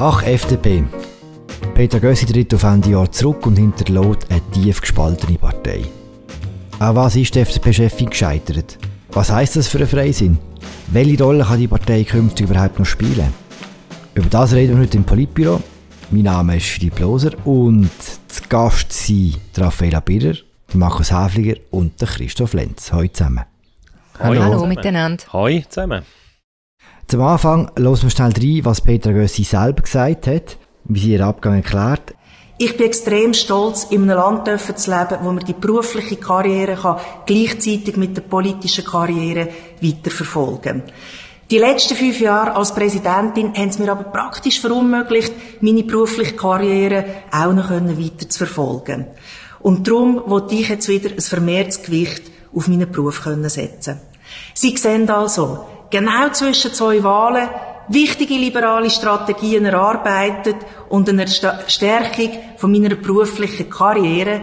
Ach, FDP. Peter Gössi tritt auf Ende Jahr zurück und hinterlässt eine tief gespaltene Partei. An was ist die FDP-Chefin gescheitert? Was heisst das für einen Freisinn? Welche Rolle kann die Partei künftig überhaupt noch spielen? Über das reden wir heute im Politbüro. Mein Name ist Philipp Loser und zu Gast sind Raffaella Birrer, Markus Häfliger und Christoph Lenz. Hallo zusammen. Hallo, Hallo miteinander. Hallo zusammen. Zum Anfang hören wir schnell rein, was Peter Gössi selber gesagt hat, wie sie ihren Abgang erklärt. Ich bin extrem stolz, in einem Land zu leben, wo man die berufliche Karriere kann, gleichzeitig mit der politischen Karriere weiterverfolgen kann. Die letzten fünf Jahre als Präsidentin haben es mir aber praktisch verunmöglicht, meine berufliche Karriere auch noch weiter zu verfolgen. Und darum wollte ich jetzt wieder ein vermehrtes Gewicht auf meinen Beruf setzen. Sie sehen also, genau zwischen zwei Wahlen wichtige liberale Strategien erarbeitet und eine Stärkung von meiner beruflichen Karriere.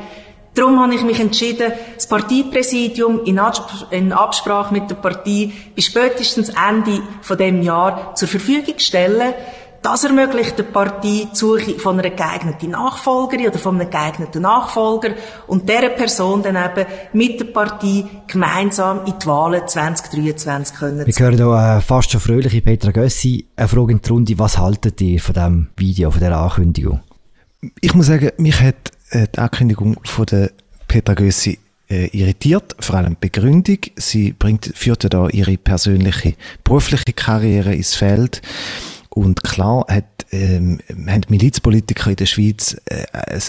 Darum habe ich mich entschieden, das Parteipräsidium in, Absprache mit der Partei bis spätestens Ende von dem Jahr zur Verfügung zu stellen. Das ermöglicht der Partei die Suche von einer geeigneten Nachfolgerin oder von einem geeigneten Nachfolger und dieser Person dann eben mit der Partei gemeinsam in die Wahlen 2023 können. Wir hören hier äh, fast schon fröhliche Petra Gössi. Eine Frage in die Runde, was haltet ihr von diesem Video, von dieser Ankündigung? Ich muss sagen, mich hat äh, die Ankündigung von der Petra Gössi äh, irritiert, vor allem die Begründung. Sie bringt, führt ja da ihre persönliche, berufliche Karriere ins Feld. Und klar hat, ähm, haben Milizpolitiker in der Schweiz äh,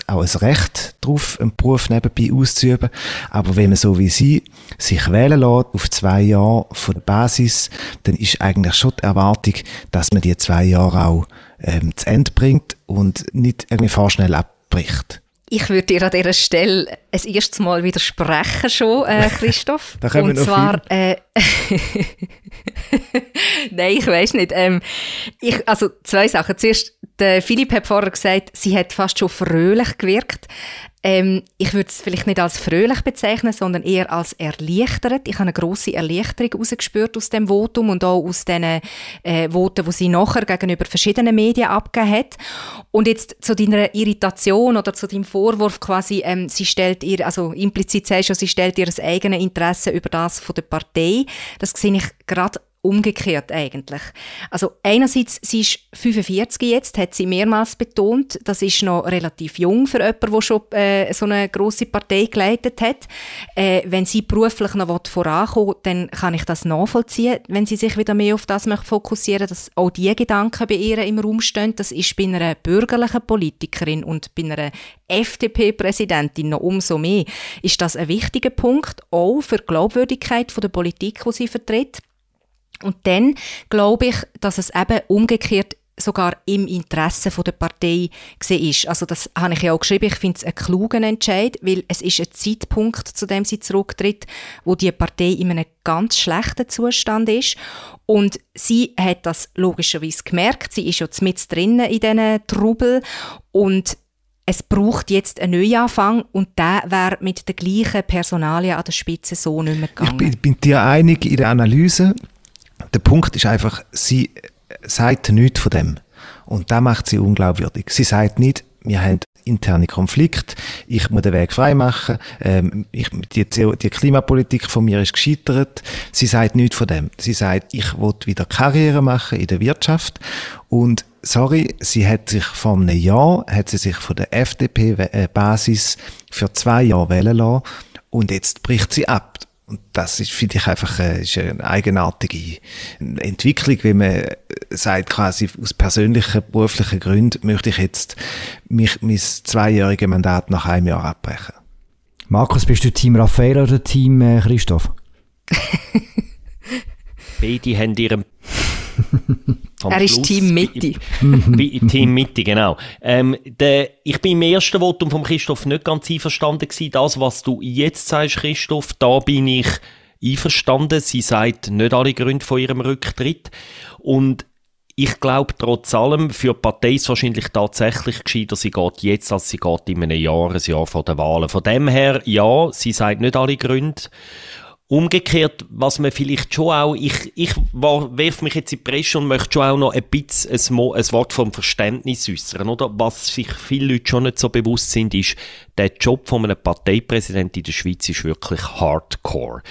auch ein Recht darauf, einen Beruf nebenbei auszuüben. Aber wenn man so wie sie sich wählen lässt, auf zwei Jahre von der Basis, dann ist eigentlich schon die Erwartung, dass man die zwei Jahre auch ähm, zu Ende bringt und nicht irgendwie vorschnell abbricht. Ich würde dir an dieser Stelle ein erstes Mal widersprechen schon, äh, Christoph. da Und zwar, äh, Nein, ich weiß nicht. Ähm, ich, also zwei Sachen. Zuerst, der Philipp hat vorher gesagt, sie hat fast schon fröhlich gewirkt. Ähm, ich würde es vielleicht nicht als fröhlich bezeichnen, sondern eher als erleichtert. Ich habe eine große Erleichterung herausgespürt aus dem Votum und auch aus den äh, Voten, die sie nachher gegenüber verschiedenen Medien abgegeben hat. Und jetzt zu deiner Irritation oder zu deinem Vorwurf quasi, ähm, sie stellt ihr, also implizit sagst du, sie stellt ihr eigenes Interesse über das von der Partei. Das sehe ich gerade umgekehrt eigentlich. Also einerseits, sie ist 45 jetzt, hat sie mehrmals betont. Das ist noch relativ jung für jemanden, der schon äh, so eine große Partei geleitet hat. Äh, wenn sie beruflich noch vorankommen dann kann ich das nachvollziehen, wenn sie sich wieder mehr auf das möchte fokussieren, dass auch die Gedanken bei ihr im Raum stehen. Das ist bei einer bürgerlichen Politikerin und bei einer FDP-Präsidentin noch umso mehr. Ist das ein wichtiger Punkt, auch für die Glaubwürdigkeit von der Politik, die sie vertritt? Und dann glaube ich, dass es eben umgekehrt sogar im Interesse der Partei ist. Also das habe ich ja auch geschrieben. Ich finde es einen klugen Entscheid, weil es ist ein Zeitpunkt, zu dem sie zurücktritt, wo die Partei in einem ganz schlechten Zustand ist. Und sie hat das logischerweise gemerkt. Sie ist jetzt mit drinnen in diesen Trubel und es braucht jetzt einen Neuanfang und der wäre mit der gleichen Personalie an der Spitze so nicht mehr gegangen. Ich bin, bin dir einig in der Analyse. Der Punkt ist einfach, sie sagt nichts von dem. Und das macht sie unglaubwürdig. Sie sagt nicht, wir haben interne Konflikt, ich muss den Weg freimachen, ähm, ich, die, die Klimapolitik von mir ist gescheitert. Sie sagt nichts von dem. Sie sagt, ich will wieder Karriere machen in der Wirtschaft und sorry, sie hat sich vor einem Jahr, hat sie sich von der FDP-Basis für zwei Jahre wählen lassen und jetzt bricht sie ab. Und das ist, finde ich einfach äh, ist eine eigenartige Entwicklung, wie man äh, sagt, quasi aus persönlichen, beruflichen Gründen möchte ich jetzt mich, mein zweijähriges Mandat nach einem Jahr abbrechen. Markus, bist du Team Raphael oder Team äh, Christoph? Beide haben ihren er ist Schluss, Team Mitte. Team Mitte, genau. Ähm, der, ich bin im ersten Votum von Christoph nicht ganz einverstanden gewesen. Das, was du jetzt sagst, Christoph, da bin ich einverstanden. Sie sagt nicht alle Gründe von ihrem Rücktritt. Und ich glaube trotz allem, für die Partei ist es wahrscheinlich tatsächlich gescheiter, sie geht jetzt, als sie geht in einem Jahr, ein Jahr vor den Wahlen. Von dem her, ja, sie sagt nicht alle Gründe. Umgekehrt, was man vielleicht schon auch, ich, ich werfe mich jetzt in die Presse und möchte schon auch noch ein bisschen ein, ein Wort vom Verständnis äußern, oder? Was sich viele Leute schon nicht so bewusst sind, ist, der Job von einem Parteipräsidenten in der Schweiz ist wirklich hardcore.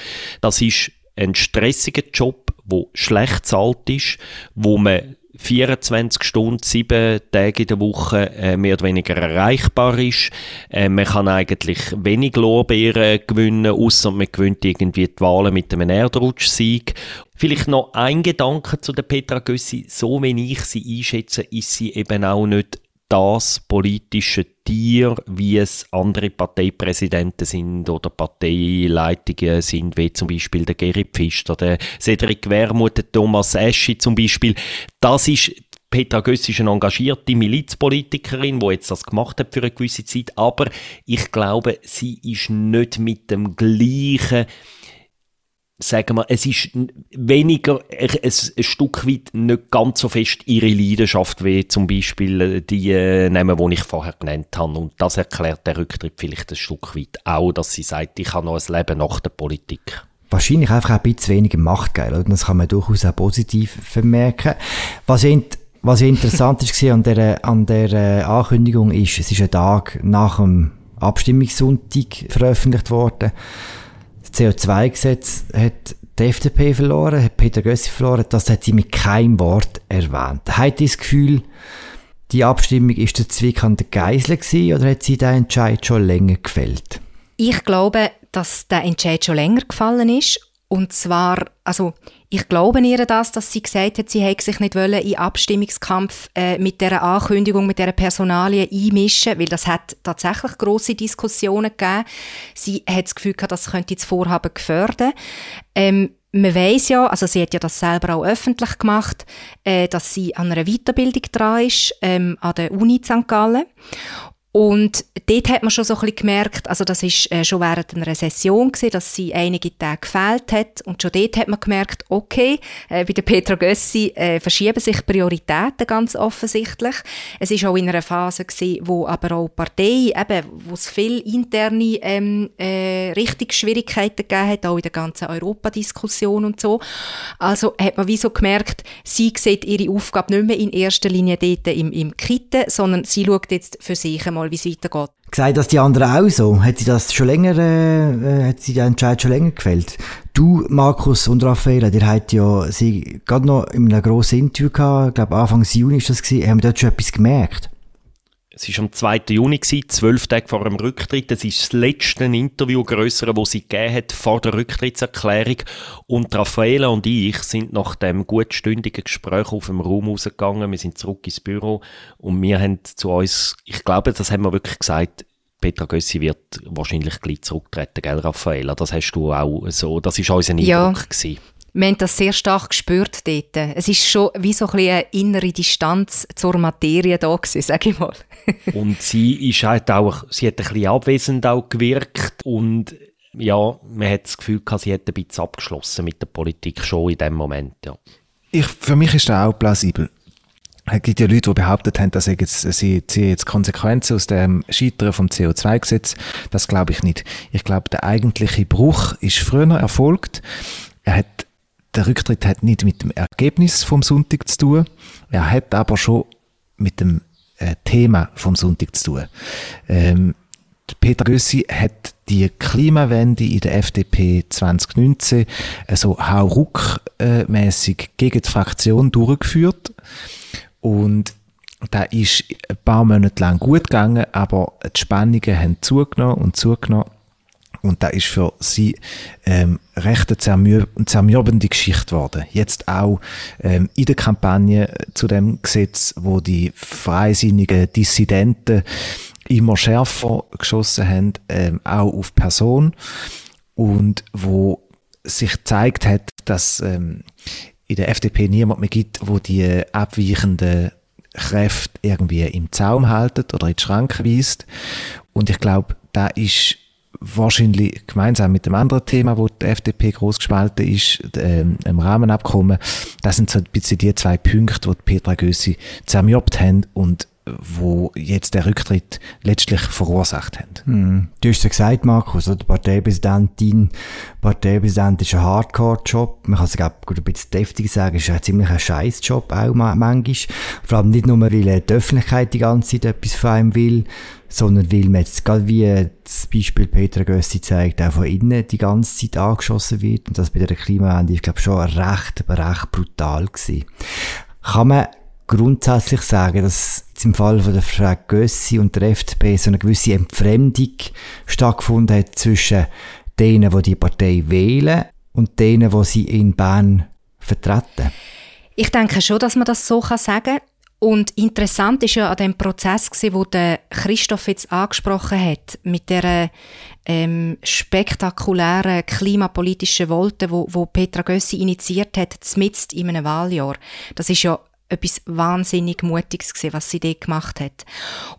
Das ist ein stressiger Job, wo schlecht zahlt ist, wo man 24 Stunden, 7 Tage in der Woche äh, mehr oder weniger erreichbar ist. Äh, man kann eigentlich wenig Lorbeeren gewinnen, außer man gewinnt irgendwie die Wahlen mit einem Erdrutschsieg. Vielleicht noch ein Gedanke zu der Petra Gössi. So, wie ich sie einschätze, ist sie eben auch nicht das politische Tier, wie es andere Parteipräsidenten sind oder Parteileitungen sind, wie zum Beispiel der Geri Pfister, der Cedric Wermuth, der Thomas Eschi zum Beispiel. Das ist Petra Göss ist eine engagierte Milizpolitikerin, die jetzt das gemacht hat für eine gewisse Zeit, aber ich glaube, sie ist nicht mit dem gleichen sagen wir, es ist weniger, ein, ein Stück weit nicht ganz so fest ihre Leidenschaft wie zum Beispiel äh, die äh, Namen, die ich vorher genannt habe. Und das erklärt der Rücktritt vielleicht ein Stück weit auch, dass sie sagt, ich habe noch ein Leben nach der Politik. Wahrscheinlich einfach ein bisschen weniger Machtgeil, oder? Das kann man durchaus auch positiv vermerken. Was was interessant ist an der, an der äh, Ankündigung ist, es ist ein Tag nach dem Abstimmungssonntag veröffentlicht worden. CO2-Gesetz hat die FDP verloren, hat Peter Gössi verloren, das hat sie mit keinem Wort erwähnt. Hat das Gefühl, die Abstimmung ist der Zwick an der Geisel gewesen, oder hat sie den Entscheid schon länger gefällt? Ich glaube, dass der Entscheid schon länger gefallen ist und zwar, also ich glaube ihr das, dass sie gesagt hat, sie hätte sich nicht wollen in Abstimmungskampf äh, mit der Ankündigung, mit der Personalie einmischen, weil das hat tatsächlich große Diskussionen gegeben. Sie hat das Gefühl gehabt, das könnte das Vorhaben gefährden. Ähm, man weiß ja, also sie hat ja das selber auch öffentlich gemacht, äh, dass sie an einer Weiterbildung dran ist, ähm, an der Uni St. Gallen. Und dort hat man schon so ein bisschen gemerkt, also das ist äh, schon während einer Session gewesen, dass sie einige Tage gefehlt hat und schon dort hat man gemerkt, okay, äh, bei der Petra Gössi äh, verschieben sich Prioritäten ganz offensichtlich. Es ist auch in einer Phase gewesen, wo aber auch Partei, eben, wo es viel interne ähm, äh, Richtungsschwierigkeiten gegeben hat, auch in der ganzen Europadiskussion und so. Also hat man wie so gemerkt, sie sieht ihre Aufgabe nicht mehr in erster Linie dort im, im Kitten, sondern sie schaut jetzt für sich einmal mal, wie es weitergeht. Gesagt das die anderen auch so? Hat sie das schon länger, äh, äh, hat sie den Entscheid schon länger gefällt? Du, Markus und Raffaella, ihr habt ja sie gerade noch in einem grossen Interview gehabt, ich glaube Anfang Juni ist das gewesen, haben dort schon etwas gemerkt? Es war am 2. Juni, zwölf Tage vor dem Rücktritt. Das ist das letzte Interview grössere, das sie gegeben hat vor der Rücktrittserklärung. Und Raffaela und ich sind nach dem gutstündigen Gespräch auf dem Raum rausgegangen. Wir sind zurück ins Büro und wir haben zu uns, ich glaube, das haben wir wirklich gesagt, Petra Gössi wird wahrscheinlich gleich zurücktreten, gell, Raffaela? Das hast du auch so, das war unser Eindruck. Ja. Gewesen wir haben das sehr stark gespürt dort. Es ist schon wie so ein eine innere Distanz zur Materie da gewesen, sage ich mal. und sie ist halt auch, sie hat ein bisschen abwesend auch gewirkt und ja, man hat das Gefühl gehabt, sie hat ein bisschen abgeschlossen mit der Politik schon in dem Moment, ja. Ich, für mich ist das auch plausibel. Es gibt ja Leute, die behauptet haben, dass jetzt, sie ziehen jetzt Konsequenzen aus dem Scheitern vom CO2-Gesetz. Das glaube ich nicht. Ich glaube, der eigentliche Bruch ist früher erfolgt. Er hat der Rücktritt hat nicht mit dem Ergebnis vom Sonntag zu tun, er hat aber schon mit dem äh, Thema vom Sonntag zu tun. Ähm, Peter Gössi hat die Klimawende in der FDP 2019 äh, so hauruckmäßig gegen die Fraktion durchgeführt. Und da ist ein paar Monate lang gut gegangen, aber die Spannungen haben zugenommen und zugenommen und da ist für sie ähm, recht eine zermür zermürbende Geschichte geworden. Jetzt auch ähm, in der Kampagne zu dem Gesetz, wo die freisinnigen Dissidenten immer schärfer geschossen haben, ähm, auch auf Person und wo sich gezeigt hat, dass ähm, in der FDP niemand mehr gibt, wo die abweichenden Kräfte irgendwie im Zaum halten oder in die Schranke weist. Und ich glaube, da ist wahrscheinlich gemeinsam mit dem anderen Thema, wo die FDP groß gespalten ist, ähm, im Rahmenabkommen, das sind so ein bisschen die zwei Punkte, wo Petra Gössi zermürbt haben und wo jetzt der Rücktritt letztlich verursacht haben. Hm. Du hast ja gesagt, Markus, oder? Parteipräsidentin, Parteipräsident ist ein Hardcore-Job. Man kann es, glaube ich, ein bisschen deftig sagen, ist ein ziemlich ein Scheiß-Job auch manchmal. Vor allem nicht nur, weil die Öffentlichkeit die ganze Zeit etwas von einem will, sondern weil man jetzt, gerade wie das Beispiel Petra Gössi zeigt, auch von innen die ganze Zeit angeschossen wird. Und das bei der Klimawende ist, glaube ich, schon recht, aber recht brutal gewesen. Kann man grundsätzlich sagen, dass im Fall von der Frau Gössi und der FDP so eine gewisse Entfremdung stattgefunden hat zwischen denen, die die Partei wählen und denen, die sie in Bern vertreten? Ich denke schon, dass man das so sagen kann. Und interessant ist ja an dem Prozess gewesen, wo der Christoph jetzt angesprochen hat, mit der ähm, spektakulären klimapolitischen Wolte, wo, wo Petra Gössi initiiert hat, zmitzt in einem Wahljahr. Das ist ja etwas wahnsinnig Mutiges gewesen, was sie dort gemacht hat.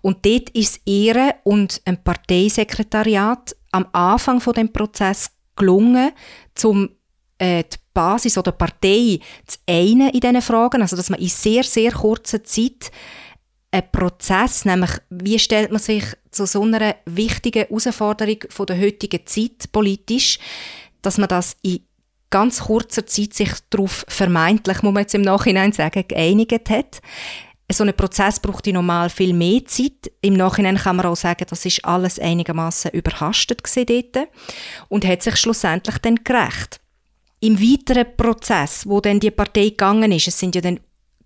Und dort ist es ihr und ein Parteisekretariat am Anfang von dem Prozess gelungen, zum äh, Basis oder Partei zu einen in diesen Fragen, also dass man in sehr, sehr kurzer Zeit einen Prozess, nämlich wie stellt man sich zu so einer wichtigen Herausforderung von der heutigen Zeit politisch, dass man das in ganz kurzer Zeit sich darauf vermeintlich, muss man jetzt im Nachhinein sagen, geeinigt hat. So ein Prozess braucht normal viel mehr Zeit. Im Nachhinein kann man auch sagen, das ist alles einigermaßen überhastet dort und hat sich schlussendlich dann gerecht. Im weiteren Prozess, wo dann die Partei gegangen ist, es sind ja dann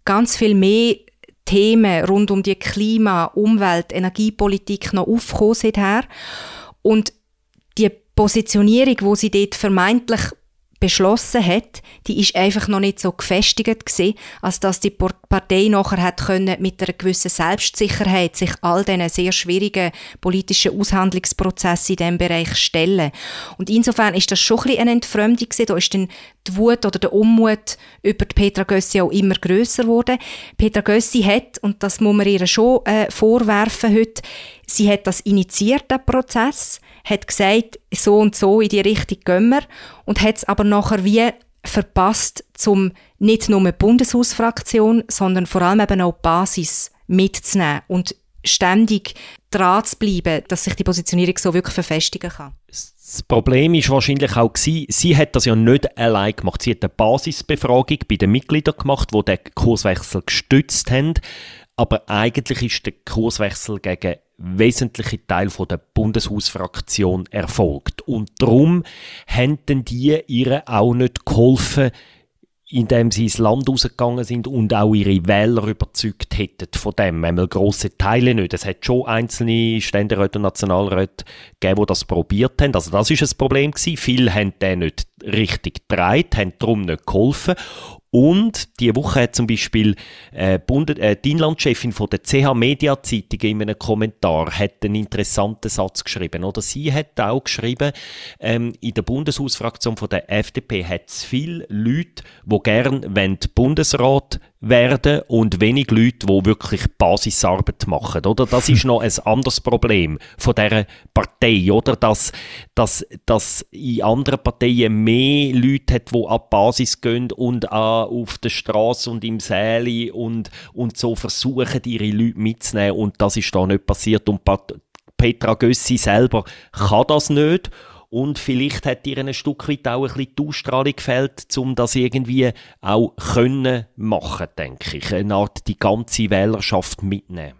ganz viel mehr Themen rund um die Klima-, Umwelt-, Energiepolitik noch aufgekommen seither. Und die Positionierung, wo sie dort vermeintlich beschlossen hat, die ist einfach noch nicht so gefestigt gewesen, als dass die Partei nachher hat können mit einer gewissen Selbstsicherheit sich all diesen sehr schwierigen politischen Aushandlungsprozessen in diesem Bereich stellen. Und insofern ist das schon ein bisschen eine Entfremdung gewesen. Da ist dann die Wut oder der Unmut über Petra Gössi auch immer grösser geworden. Petra Gössi hat, und das muss man ihr schon äh, vorwerfen heute, sie hat das initiiert, den Prozess, hat gesagt, so und so in die Richtung gehen wir und hat es aber nachher wie verpasst, zum nicht nur die Bundeshausfraktion, sondern vor allem eben auch die Basis mitzunehmen und ständig dran zu bleiben, dass sich die Positionierung so wirklich verfestigen kann. Das Problem ist wahrscheinlich auch gewesen, sie hat das ja nicht allein gemacht. Sie hat eine Basisbefragung bei den Mitgliedern gemacht, die den Kurswechsel gestützt haben. Aber eigentlich ist der Kurswechsel gegen wesentliche Teil von der Bundeshausfraktion erfolgt. Und darum haben die ihr auch nicht geholfen, indem sie ins Land rausgegangen sind und auch ihre Wähler überzeugt hätten von dem. Einmal grosse Teile nicht. Es hat schon einzelne Ständeräte und Nationalräte gegeben, die das probiert haben. Also das ist ein Problem gewesen. Viele haben den nicht richtig getragen, haben darum nicht geholfen. Und die Woche hat zum Beispiel äh, Bund äh, die Inlandchefin von der CH Media Zeitung in einem Kommentar hat einen interessanten Satz geschrieben. Oder sie hat auch geschrieben, ähm, in der Bundeshausfraktion von der FDP hat es viele Leute, die gern Bundesrat werden und wenig Leute, die wirklich Basisarbeit machen, oder? Das ist noch ein anderes Problem von dieser Partei, oder? Dass, dass, dass in anderen Parteien mehr Leute hat, die an die Basis gehen und auf der Straße und im Säle und, und so versuchen, ihre Leute mitzunehmen und das ist da nicht passiert und Petra Gössi selber kann das nicht und vielleicht hat ihr ein Stück weit auch ein bisschen die Ausstrahlung gefällt, um das irgendwie auch können machen, denke ich. Eine Art die ganze Wählerschaft mitnehmen.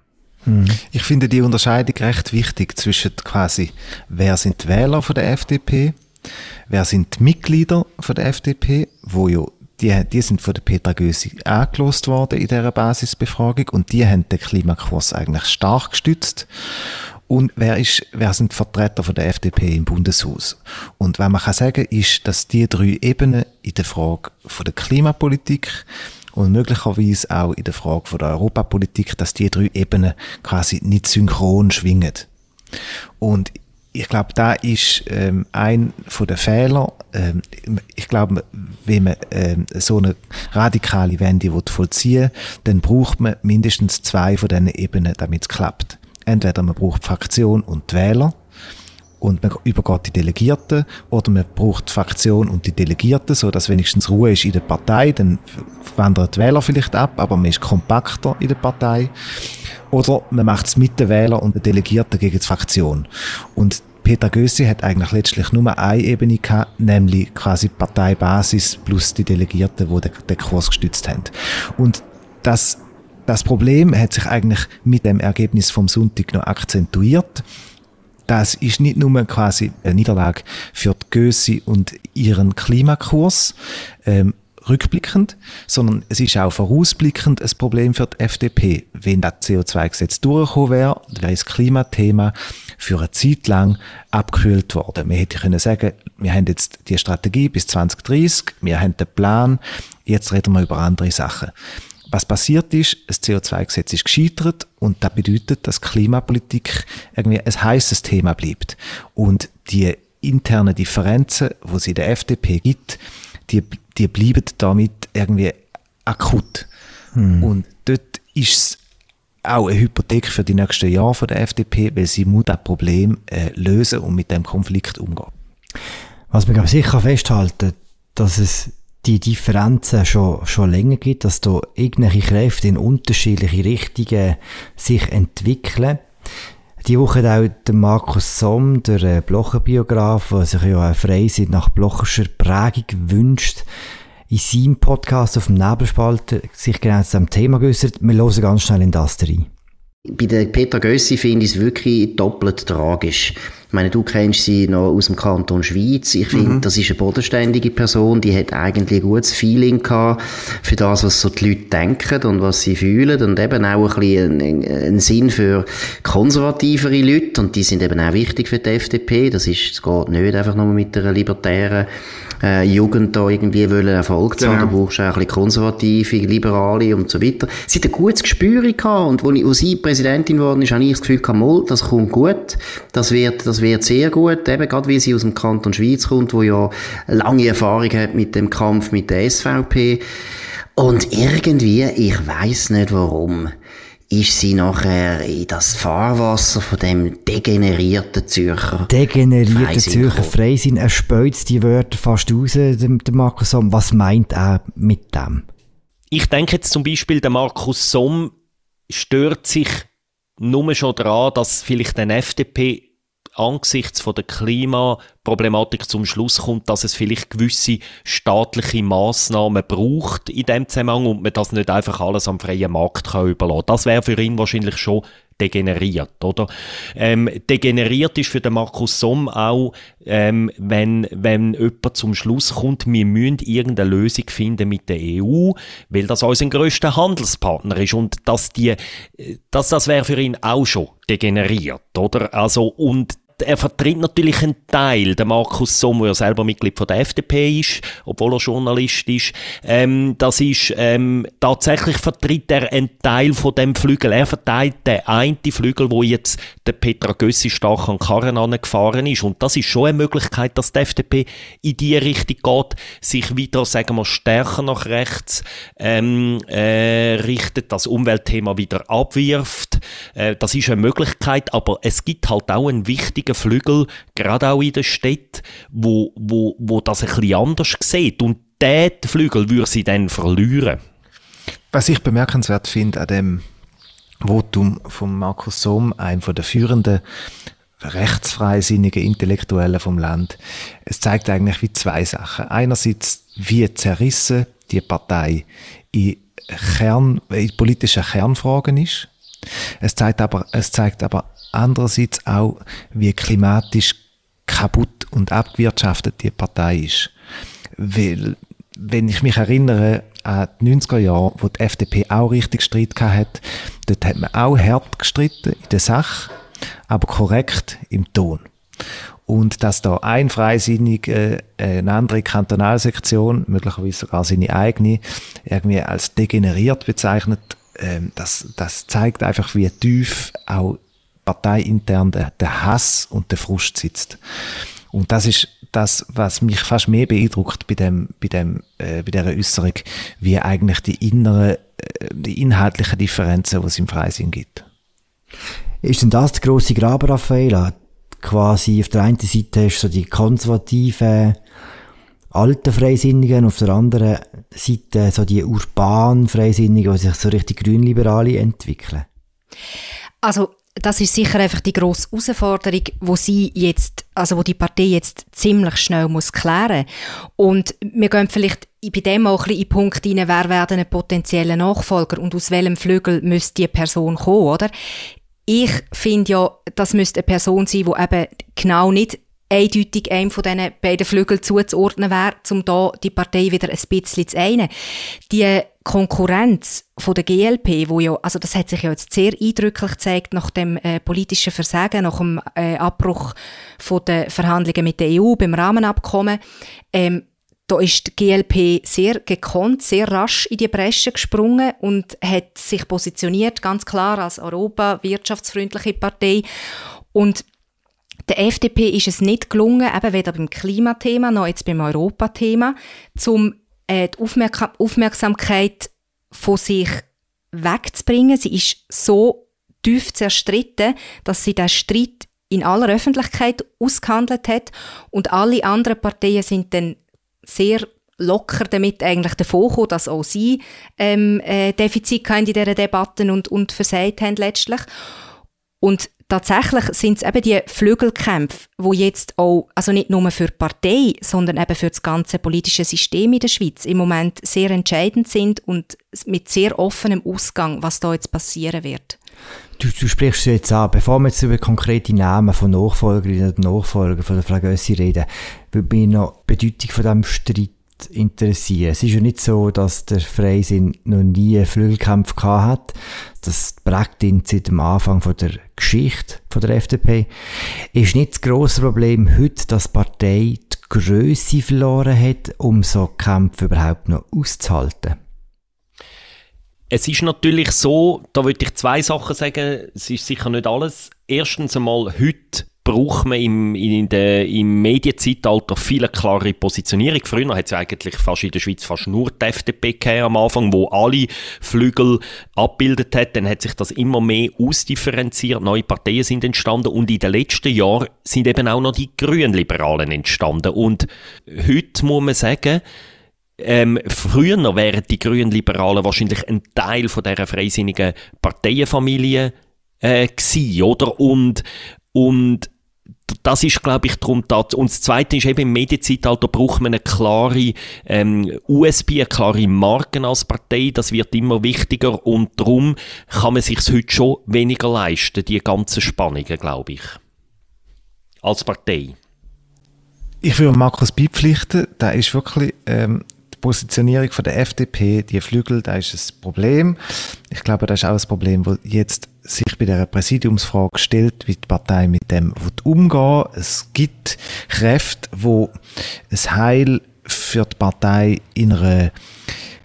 Hm. Ich finde die Unterscheidung recht wichtig zwischen quasi, wer sind die Wähler von der FDP, wer sind die Mitglieder von der FDP, wo ja die, die sind von der Petra Gösi angelost worden in dieser Basisbefragung und die haben den Klimakurs eigentlich stark gestützt. Und wer, ist, wer sind Vertreter von der FDP im Bundeshaus? Und was man kann sagen, ist, dass die drei Ebenen in der Frage von der Klimapolitik und möglicherweise auch in der Frage von der Europapolitik, dass die drei Ebenen quasi nicht synchron schwingen. Und ich glaube, da ist ähm, ein von den Fehler. Ähm, ich glaube, wenn man ähm, so eine radikale Wende vollziehen will, dann braucht man mindestens zwei von diesen Ebenen, damit es klappt. Entweder man braucht die Fraktion und die Wähler und man übergeht die Delegierten oder man braucht die Fraktion und die Delegierten, so dass wenigstens Ruhe ist in der Partei, dann wandern die Wähler vielleicht ab, aber man ist kompakter in der Partei. Oder man macht es mit den Wählern und den Delegierten gegen die Fraktion. Und Peter Gössi hat eigentlich letztlich nur eine Ebene gehabt, nämlich quasi Parteibasis plus die Delegierten, die den Kurs gestützt haben. Und das, das Problem hat sich eigentlich mit dem Ergebnis vom Sonntag noch akzentuiert. Das ist nicht nur quasi eine Niederlage für die Gössi und ihren Klimakurs, ähm, rückblickend, sondern es ist auch vorausblickend ein Problem für die FDP. Wenn das CO2-Gesetz durchgekommen wäre, wäre das Klimathema für eine Zeit lang abgekühlt worden. Wir hätten können sagen, wir haben jetzt die Strategie bis 2030, wir haben den Plan, jetzt reden wir über andere Sachen. Was passiert ist, das CO2-Gesetz ist gescheitert und das bedeutet, dass Klimapolitik irgendwie ein heißes Thema bleibt. Und die internen Differenzen, wo es in der FDP gibt, die, die bleiben damit irgendwie akut. Hm. Und dort ist es auch eine Hypothek für die nächsten Jahre von der FDP, weil sie muss das Problem äh, lösen und mit dem Konflikt umgehen. Was man sicher festhalten dass es die Differenzen schon, schon länger gibt, dass da irgendwelche Kräfte in unterschiedliche Richtungen sich entwickeln. Die Woche hat auch der Markus Somm, der äh, Blochenbiograf, der sich ja eine Freisinn nach blocherscher Prägung wünscht, in seinem Podcast auf dem Nebelspalter sich genau zu diesem Thema geäußert. Wir hören ganz schnell in das rein. Bei der Peter Gössi finde ich es wirklich doppelt tragisch. Ich meine, du kennst sie noch aus dem Kanton Schweiz. Ich finde, mhm. das ist eine bodenständige Person, die hat eigentlich ein gutes Feeling gehabt für das, was so die Leute denken und was sie fühlen und eben auch ein bisschen einen, Sinn für konservativere Leute und die sind eben auch wichtig für die FDP. Das ist, es geht nicht einfach nur mit einer libertären äh, Jugend da irgendwie wollen Erfolg zu haben. Genau. Da brauchst du auch ein bisschen konservative, liberale und so weiter. Sie hat ein gutes Gespür gehabt und wo, ich, wo sie Präsidentin geworden ist, habe ich das Gefühl gehabt, das kommt gut. Das wird, das wird sehr gut. Eben gerade wie sie aus dem Kanton Schweiz kommt, wo ja lange Erfahrung hat mit dem Kampf mit der SVP. Und irgendwie, ich weiß nicht warum, ist sie nachher in das Fahrwasser von dem degenerierten Zürcher Degenerierten Zürcher Freisinn. Er speut die Wörter fast raus, der, der Markus Somm. Was meint er mit dem? Ich denke jetzt zum Beispiel, der Markus Somm stört sich nur schon daran, dass vielleicht ein FDP angesichts von der Klimaproblematik zum Schluss kommt, dass es vielleicht gewisse staatliche Maßnahmen braucht in dem Zusammenhang und man das nicht einfach alles am freien Markt kann überlassen. Das wäre für ihn wahrscheinlich schon degeneriert, oder? Ähm, degeneriert ist für den Markus Somm auch, ähm, wenn, wenn jemand zum Schluss kommt, wir müssen irgendeine Lösung finden mit der EU, weil das unser grösster Handelspartner ist und dass die, dass das wäre für ihn auch schon degeneriert, oder? Also, und er vertritt natürlich einen Teil, der Markus Somm, der selber Mitglied von der FDP ist, obwohl er Journalist ist. Ähm, das ist, ähm, tatsächlich vertritt er einen Teil von dem Flügel. Er verteilt den einen Flügel, wo jetzt der Petra Gössi stark an Karren angefahren ist. Und das ist schon eine Möglichkeit, dass die FDP in die Richtung geht, sich wieder, sagen wir, stärker nach rechts ähm, äh, richtet, das Umweltthema wieder abwirft. Äh, das ist eine Möglichkeit, aber es gibt halt auch einen wichtigen riesigen Flügel, gerade auch in der Stadt, wo, wo, wo das bisschen anders sieht. Und diesen Flügel würde sie dann verlieren. Was ich bemerkenswert finde an dem Votum von Markus Somm, einem der führenden rechtsfreisinnigen Intellektuellen vom Land. Es zeigt eigentlich wie zwei Sachen. Einerseits, wie zerrissen die Partei in, Kern, in politischen Kernfragen ist. Es zeigt aber, es zeigt aber andererseits auch, wie klimatisch kaputt und abgewirtschaftet die Partei ist. Weil, wenn ich mich erinnere an die 90er Jahre, wo die FDP auch richtig Streit hat, dort hat man auch hart gestritten in der Sache, aber korrekt im Ton. Und dass da ein Freisinnig äh, eine andere Kantonalsektion, möglicherweise sogar seine eigene, irgendwie als degeneriert bezeichnet, äh, das, das zeigt einfach, wie tief auch parteiintern der, der Hass und der Frust sitzt. Und das ist das, was mich fast mehr beeindruckt bei dem, bei dem, äh, bei dieser Äußerung, wie eigentlich die inneren, äh, die inhaltlichen Differenzen, die es im Freisinn gibt. Ist denn das der grosse Graben, Raffaella? Quasi auf der einen Seite hast du so die konservativen, alten Freisinnigen, auf der anderen Seite so die urbanen Freisinnigen, die sich so richtig grünliberale entwickeln. Also das ist sicher einfach die grosse Herausforderung, wo sie jetzt, also wo die Partei jetzt ziemlich schnell muss klären. Und wir gehen vielleicht bei dem auch ein bisschen in Punkt rein, wer werden ein potenzieller Nachfolger und aus welchem Flügel müsste die Person kommen, oder? Ich finde ja, das müsste eine Person sein, die eben genau nicht eindeutig einem von diesen beiden Flügeln zuzuordnen wäre, um da die Partei wieder ein bisschen zu einen. Die Konkurrenz von der GLP, wo ja, also das hat sich ja jetzt sehr eindrücklich gezeigt nach dem äh, politischen Versagen, nach dem äh, Abbruch von der Verhandlungen mit der EU beim Rahmenabkommen, ähm, da ist die GLP sehr gekonnt, sehr rasch in die Bresche gesprungen und hat sich positioniert, ganz klar als Europa-wirtschaftsfreundliche Partei. Und der FDP ist es nicht gelungen, eben weder beim Klimathema noch jetzt beim Europathema, um äh, die Aufmerk Aufmerksamkeit von sich wegzubringen. Sie ist so tief zerstritten, dass sie den Streit in aller Öffentlichkeit ausgehandelt hat und alle anderen Parteien sind dann sehr locker damit eigentlich davon gekommen, dass auch sie ähm, äh, Defizit in dieser Debatte und, und versagt haben letztlich. Und tatsächlich sind es eben die Flügelkämpfe, wo jetzt auch, also nicht nur für die Partei, sondern eben für das ganze politische System in der Schweiz im Moment sehr entscheidend sind und mit sehr offenem Ausgang, was da jetzt passieren wird. Du, du sprichst es jetzt an, bevor wir jetzt über konkrete Namen von Nachfolgerinnen und Nachfolgern von der Frau Gössi reden, würde mich noch die Bedeutung von diesem Streit interessieren. Es ist ja nicht so, dass der Freisinn noch nie einen Flügelkampf gehabt hat. Das prägt ihn seit dem Anfang von der Geschichte von der FDP. Ist nicht das grosse Problem heute, dass die Partei die Größe verloren hat, um so Kämpfe überhaupt noch auszuhalten? Es ist natürlich so, da würde ich zwei Sachen sagen, es ist sicher nicht alles. Erstens einmal, heute braucht man im, in der, im Medienzeitalter viel klare Positionierung. Früher hat es eigentlich fast in der Schweiz fast nur die FDP am Anfang, wo alle Flügel abbildet hat. Dann hat sich das immer mehr ausdifferenziert. Neue Parteien sind entstanden und in den letzten Jahren sind eben auch noch die Grünliberalen entstanden. Und heute muss man sagen, ähm, früher wären die Grünliberalen wahrscheinlich ein Teil von dieser freisinnigen Parteienfamilie äh, gewesen, oder? Und, und das ist, glaube ich, darum da. Und das Zweite ist eben im Medienzeitalter braucht man eine klare ähm, USB, eine klare Marken als Partei. Das wird immer wichtiger und darum kann man sich heute schon weniger leisten, die ganzen Spannungen, glaube ich. Als Partei. Ich würde Markus beipflichten, der ist wirklich ähm, Positionierung von der FDP, die Flügel, da ist ein Problem. Ich glaube, das ist auch ein Problem, das jetzt sich bei der Präsidiumsfrage stellt, wie die Partei mit dem umgehen Es gibt Kräfte, wo es Heil für die Partei in einer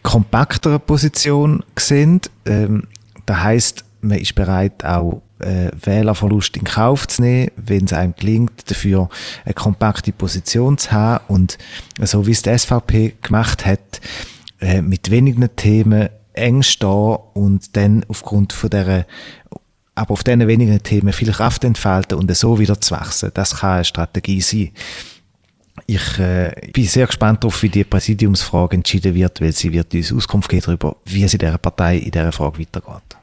kompakteren Position sind. Ähm, das heißt, man ist bereit, auch äh, Wählerverlust in Kauf zu nehmen, wenn es einem gelingt, dafür eine kompakte Position zu haben und so wie es die SVP gemacht hat, äh, mit wenigen Themen eng stehen und dann aufgrund von der aber auf diesen wenigen Themen viel Kraft entfalten und so wieder zu wachsen. Das kann eine Strategie sein. Ich äh, bin sehr gespannt darauf, wie die Präsidiumsfrage entschieden wird, weil sie wird uns Auskunft geben darüber, wie es in dieser Partei in dieser Frage weitergeht.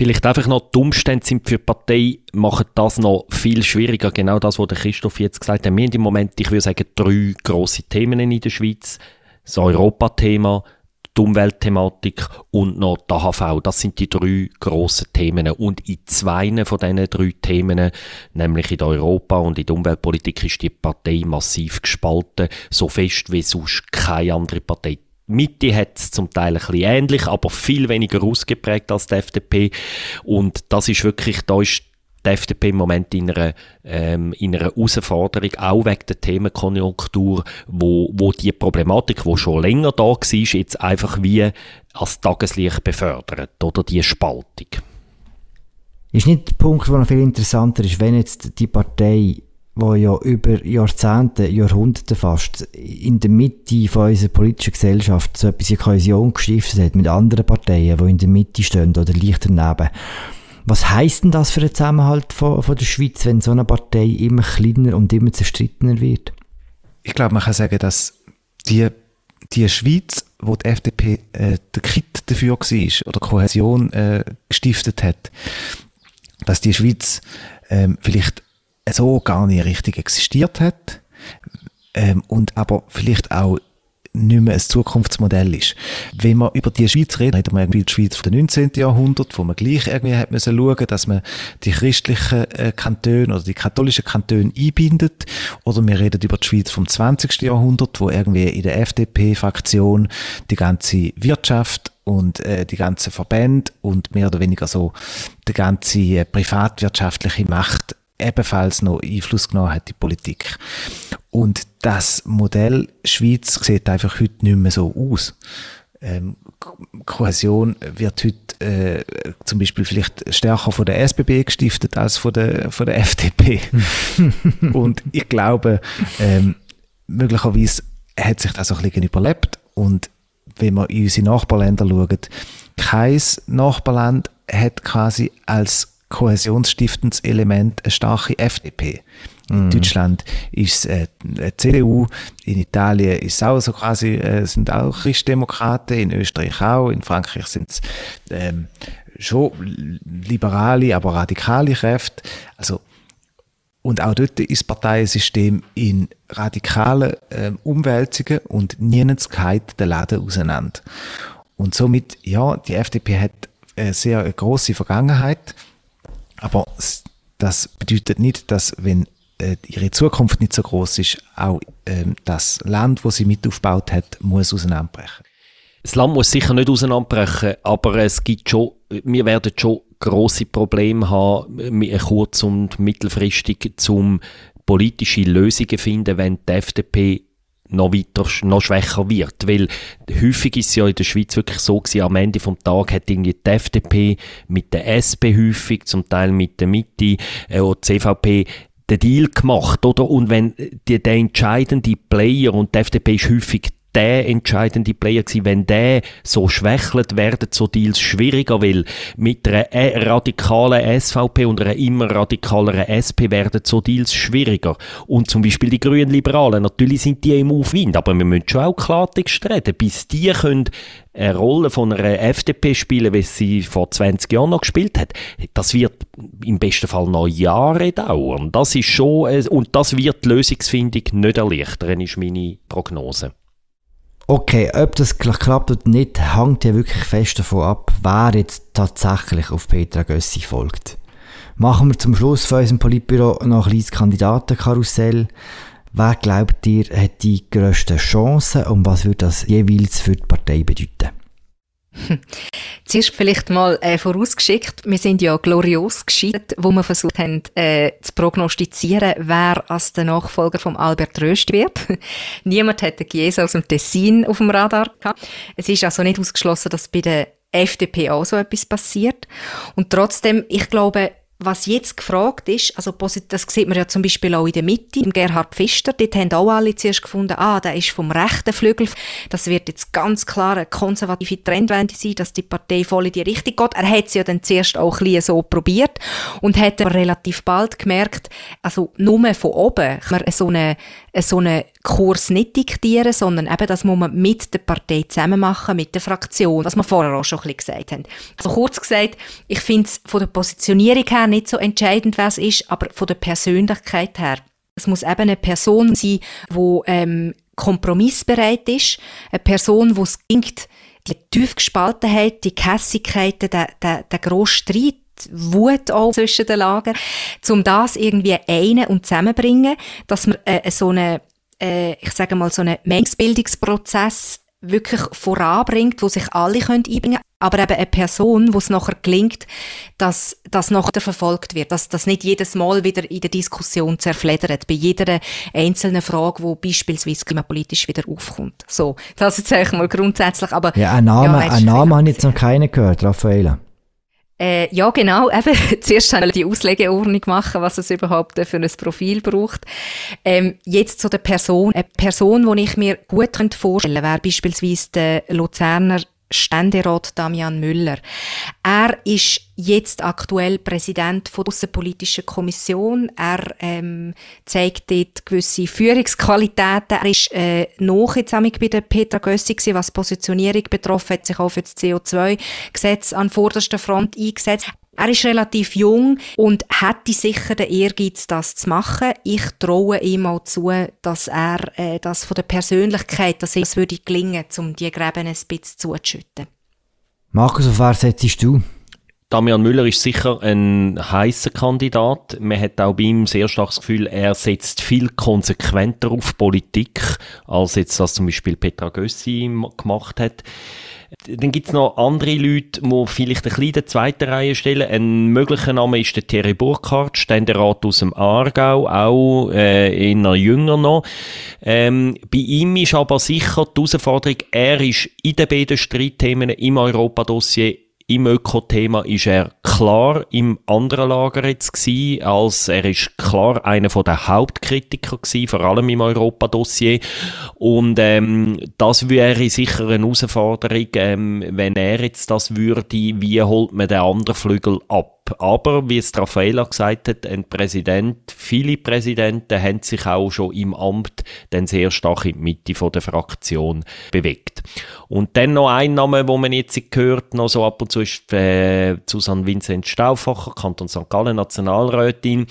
Vielleicht einfach noch, die Umstände sind für die Partei, machen das noch viel schwieriger. Genau das, was der Christoph jetzt gesagt hat. Wir haben im Moment, ich würde sagen, drei grosse Themen in der Schweiz. Das Europathema, die Umweltthematik und noch die AHV. Das sind die drei grossen Themen. Und in zwei von diesen drei Themen, nämlich in der Europa- und in der Umweltpolitik, ist die Partei massiv gespalten. So fest wie sonst keine andere Partei Mitte hat es zum Teil ein bisschen ähnlich, aber viel weniger ausgeprägt als die FDP. Und das ist wirklich, da ist die FDP im Moment in einer, ähm, in einer Herausforderung, auch wegen der Themenkonjunktur, wo, wo die Problematik, die schon länger da war, jetzt einfach wie als Tageslicht befördert, oder die Spaltung. Ist nicht der Punkt, der noch viel interessanter ist, wenn jetzt die Partei wo ja über Jahrzehnte, Jahrhunderte fast in der Mitte von unserer politischen Gesellschaft so etwas in Kohäsion gestiftet hat mit anderen Parteien, die in der Mitte stehen oder leicht daneben. Was heisst denn das für den Zusammenhalt von, von der Schweiz, wenn so eine Partei immer kleiner und immer zerstrittener wird? Ich glaube, man kann sagen, dass die, die Schweiz, wo die FDP äh, der Kit dafür war oder Kohäsion äh, gestiftet hat, dass die Schweiz ähm, vielleicht so gar nicht richtig existiert hat ähm, und aber vielleicht auch nicht mehr ein Zukunftsmodell ist. Wenn man über die Schweiz redet, reden wir irgendwie die Schweiz vom 19. Jahrhundert, wo man gleich irgendwie hat müssen schauen, dass man die christlichen äh, Kantone oder die katholischen Kantone einbindet. Oder wir reden über die Schweiz vom 20. Jahrhundert, wo irgendwie in der FDP-Fraktion die ganze Wirtschaft und äh, die ganze Verbände und mehr oder weniger so die ganze äh, privatwirtschaftliche Macht ebenfalls noch Einfluss genommen hat, die Politik. Und das Modell Schweiz sieht einfach heute nicht mehr so aus. Ähm, Kohäsion wird heute äh, zum Beispiel vielleicht stärker von der SBB gestiftet als von der, von der FDP. und ich glaube, ähm, möglicherweise hat sich das auch ein bisschen überlebt. Und wenn man in unsere Nachbarländer schaut, kein Nachbarland hat quasi als kohäsionsstiftendes Element eine starke FDP. In mm. Deutschland ist es äh, CDU, in Italien ist es auch so quasi, äh, sind auch Christdemokraten, in Österreich auch, in Frankreich sind es ähm, schon liberale, aber radikale Kräfte. Also, und auch dort ist das Parteiensystem in radikalen äh, Umwälzungen und nirgends geht der Laden auseinander. Und somit, ja, die FDP hat eine sehr große Vergangenheit aber das bedeutet nicht, dass wenn äh, ihre Zukunft nicht so groß ist, auch ähm, das Land, wo sie mit aufgebaut hat, muss auseinanderbrechen. Das Land muss sicher nicht auseinanderbrechen, aber es gibt schon, wir werden schon große Probleme haben, kurz- und mittelfristig, zum politische Lösungen finden, wenn die FDP noch weiter, noch schwächer wird. Weil häufig ist es ja in der Schweiz wirklich so gewesen, am Ende vom Tag hat irgendwie die FDP mit der SP häufig, zum Teil mit der Mitte, äh, oder die CVP den Deal gemacht, oder? Und wenn die, der entscheidende Player, und die FDP ist häufig der entscheidende Player gewesen. Wenn der so schwächelt, werden so Deals schwieriger, weil mit einer äh, radikalen SVP und einer immer radikaleren SP werden so Deals schwieriger. Und zum Beispiel die grünen Liberalen, natürlich sind die im Aufwind, aber wir müssen schon auch Klartext reden. Bis die können eine Rolle von einer FDP spielen, wie sie vor 20 Jahren noch gespielt hat, das wird im besten Fall noch Jahre dauern. Das ist schon, äh, und das wird die Lösungsfindung nicht erleichtern, ist meine Prognose. Okay, ob das klappt oder nicht, hängt ja wirklich fest davon ab, wer jetzt tatsächlich auf Petra Gössi folgt. Machen wir zum Schluss von unserem Politbüro noch ein kleines Kandidatenkarussell. Wer glaubt ihr hat die grössten Chancen und was würde das jeweils für die Partei bedeuten? Zuerst vielleicht mal äh, vorausgeschickt, wir sind ja glorios gescheitert, wo wir versucht haben äh, zu prognostizieren, wer als der Nachfolger von Albert Röst wird. Niemand hätte Chiesa aus dem Tessin auf dem Radar gehabt. Es ist also nicht ausgeschlossen, dass bei der FDP auch so etwas passiert. Und trotzdem, ich glaube, was jetzt gefragt ist, also das sieht man ja zum Beispiel auch in der Mitte, im Gerhard Pfister, dort haben auch alle zuerst gefunden, ah, der ist vom rechten Flügel, das wird jetzt ganz klar eine konservative Trendwende sein, dass die Partei voll in die Richtung geht. Er hat es ja dann zuerst auch ein bisschen so probiert und hat aber relativ bald gemerkt, also nur von oben kann man so eine, so eine Kurs nicht diktieren, sondern eben das muss man mit der Partei zusammen machen, mit der Fraktion, was wir vorher auch schon ein bisschen gesagt haben. Also kurz gesagt, ich finde es von der Positionierung her nicht so entscheidend, es ist, aber von der Persönlichkeit her. Es muss eben eine Person sein, die ähm, kompromissbereit ist, eine Person, die es klingt, die Tiefgespaltenheit, die Kässigkeiten, der, der, der grosse Streit, Wut auch zwischen den Lagern, um das irgendwie einen und zusammenbringen, dass man äh, so eine, äh, ich sage mal, so einen Meinungsbildungsprozess wirklich voranbringt, wo sich alle können einbringen können, aber eben eine Person, wo es nachher gelingt, dass das nachher verfolgt wird, dass das nicht jedes Mal wieder in der Diskussion zerfledert, bei jeder einzelnen Frage, wo beispielsweise klimapolitisch wieder aufkommt. So, das ist eigentlich mal grundsätzlich, aber... Ja, ein Name, ja, ein Name habe ich jetzt noch keinen gehört, Raffaella. Äh, ja, genau. Eben, zuerst haben wir die Auslegeordnung machen, was es überhaupt für ein Profil braucht. Ähm, jetzt zu der Person. Eine Person, die ich mir gut vorstellen könnte, wäre beispielsweise der Luzerner Ständerat Damian Müller. Er ist jetzt aktuell Präsident der Außenpolitischen Kommission. Er ähm, zeigt dort gewisse Führungsqualitäten. Er ist äh, noch jetzt bei der Petra Gössi gewesen, was Positionierung betroffen hat, sich auch für das CO2-Gesetz an vorderster Front eingesetzt. Er ist relativ jung und hätte sicher den Ehrgeiz, das zu machen. Ich traue ihm auch zu, dass er äh, das von der Persönlichkeit, dass es würde gelingen, um die Gräben ein bisschen zuzuschütten. Markus, auf wer setzt du? Damian Müller ist sicher ein heißer Kandidat. Man hat auch bei ihm sehr stark das Gefühl, er setzt viel konsequenter auf Politik, als jetzt das zum Beispiel Petra Gössi gemacht hat. Dann gibt es noch andere Leute, die vielleicht ein bisschen in der zweiten Reihe stellen. Ein möglicher Name ist der Thierry Burkhardt, Ständerat aus dem Aargau, auch äh, eher jünger noch. Ähm, bei ihm ist aber sicher die Herausforderung, er ist in den beiden Streitthemen im Europadossier im Öko-Thema ist er klar im anderen Lager jetzt gewesen, als er ist klar einer der Hauptkritiker gewesen, vor allem im Europa-Dossier. Und ähm, das wäre sicher eine Herausforderung, ähm, wenn er jetzt das würde, wie holt man den anderen Flügel ab? Aber, wie es Raffaella gesagt hat, ein Präsident, viele Präsidenten haben sich auch schon im Amt dann sehr stark in die Mitte von der Fraktion bewegt. Und dann noch ein Name, wo man jetzt gehört, noch so ab und zu ist äh, Susanne Vincent Stauffacher, Kanton St. Gallen Nationalrätin.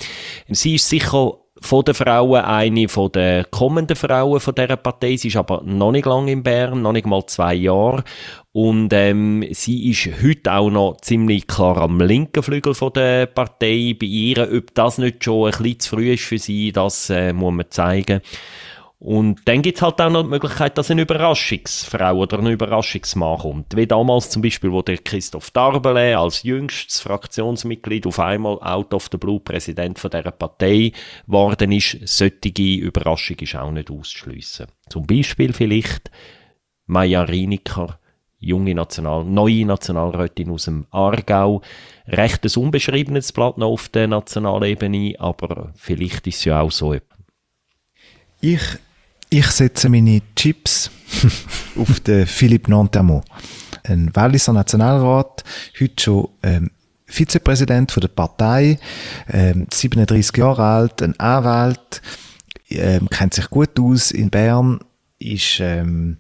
Sie ist sicher von den Frauen eine von den kommenden Frauen von dieser Partei. Sie ist aber noch nicht lange in Bern, noch nicht mal zwei Jahre. Und ähm, sie ist heute auch noch ziemlich klar am linken Flügel von der Partei. Bei ihr, ob das nicht schon ein bisschen zu früh ist für sie, das äh, muss man zeigen. Und dann gibt es halt auch noch die Möglichkeit, dass eine Überraschungsfrau oder ein Überraschungsmann kommt. Wie damals zum Beispiel, wo der Christoph Darbele als jüngstes Fraktionsmitglied auf einmal out of the blue Präsident von dieser Partei geworden ist. Solche Überraschung ist auch nicht auszuschliessen. Zum Beispiel vielleicht Maja Rieniker, junge National neue Nationalrätin aus dem Aargau. Recht ein unbeschriebenes Blatt noch auf der Nationalebene, aber vielleicht ist es ja auch so. Ich ich setze meine Chips auf den Philippe Nantermont, ein Walliser Nationalrat, heute schon ähm, Vizepräsident von der Partei, ähm, 37 Jahre alt, ein Anwalt, ähm, kennt sich gut aus in Bern, ist ähm,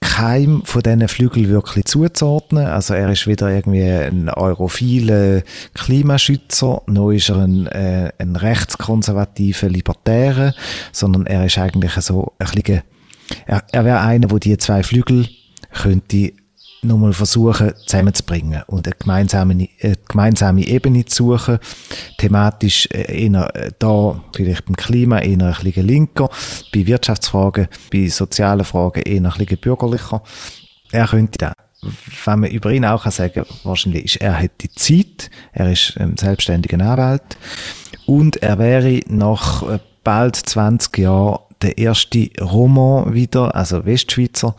keinem von diesen Flügeln wirklich zuzuordnen. Also er ist weder irgendwie ein europhiler Klimaschützer, noch ist er ein, äh, ein rechtskonservativer Libertärer, sondern er ist eigentlich so ein bisschen, er, er wäre einer, wo die zwei Flügel könnte nochmal versuchen zusammenzubringen und eine gemeinsame, eine gemeinsame Ebene zu suchen. Thematisch äh, eher äh, da, vielleicht beim Klima, eher ein bisschen linker, bei Wirtschaftsfragen, bei sozialen Fragen eher ein bisschen bürgerlicher. Er könnte da wenn man über ihn auch kann sagen wahrscheinlich ist er hat die Zeit, er ist ein selbstständiger Anwalt und er wäre nach äh, bald 20 Jahren der erste Roman wieder, also Westschweizer,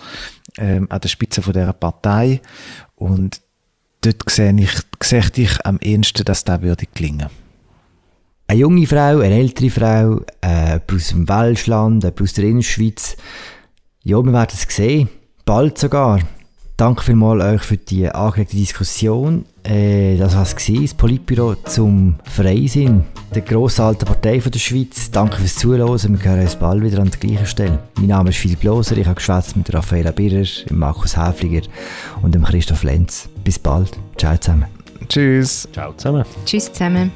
ähm, an der Spitze von dieser Partei. Und dort sehe ich, sehe ich am ehesten, dass das würde gelingen Eine junge Frau, eine ältere Frau, äh, aus dem Welschland, aus der Innerschweiz. Ja, wir werden es sehen. Bald sogar. Danke vielmals euch für die angeregte Diskussion. Äh, das war es, das Politbüro zum Freisinn, der grossen alten Partei von der Schweiz. Danke fürs Zuhören. Wir hören uns bald wieder an der gleichen Stelle. Mein Name ist Philipp Loser. Ich habe geschwätzt mit Raffaella Birrer, Markus Häfliger und dem Christoph Lenz. Bis bald. Ciao zusammen. Tschüss. Ciao zusammen. Tschüss zusammen.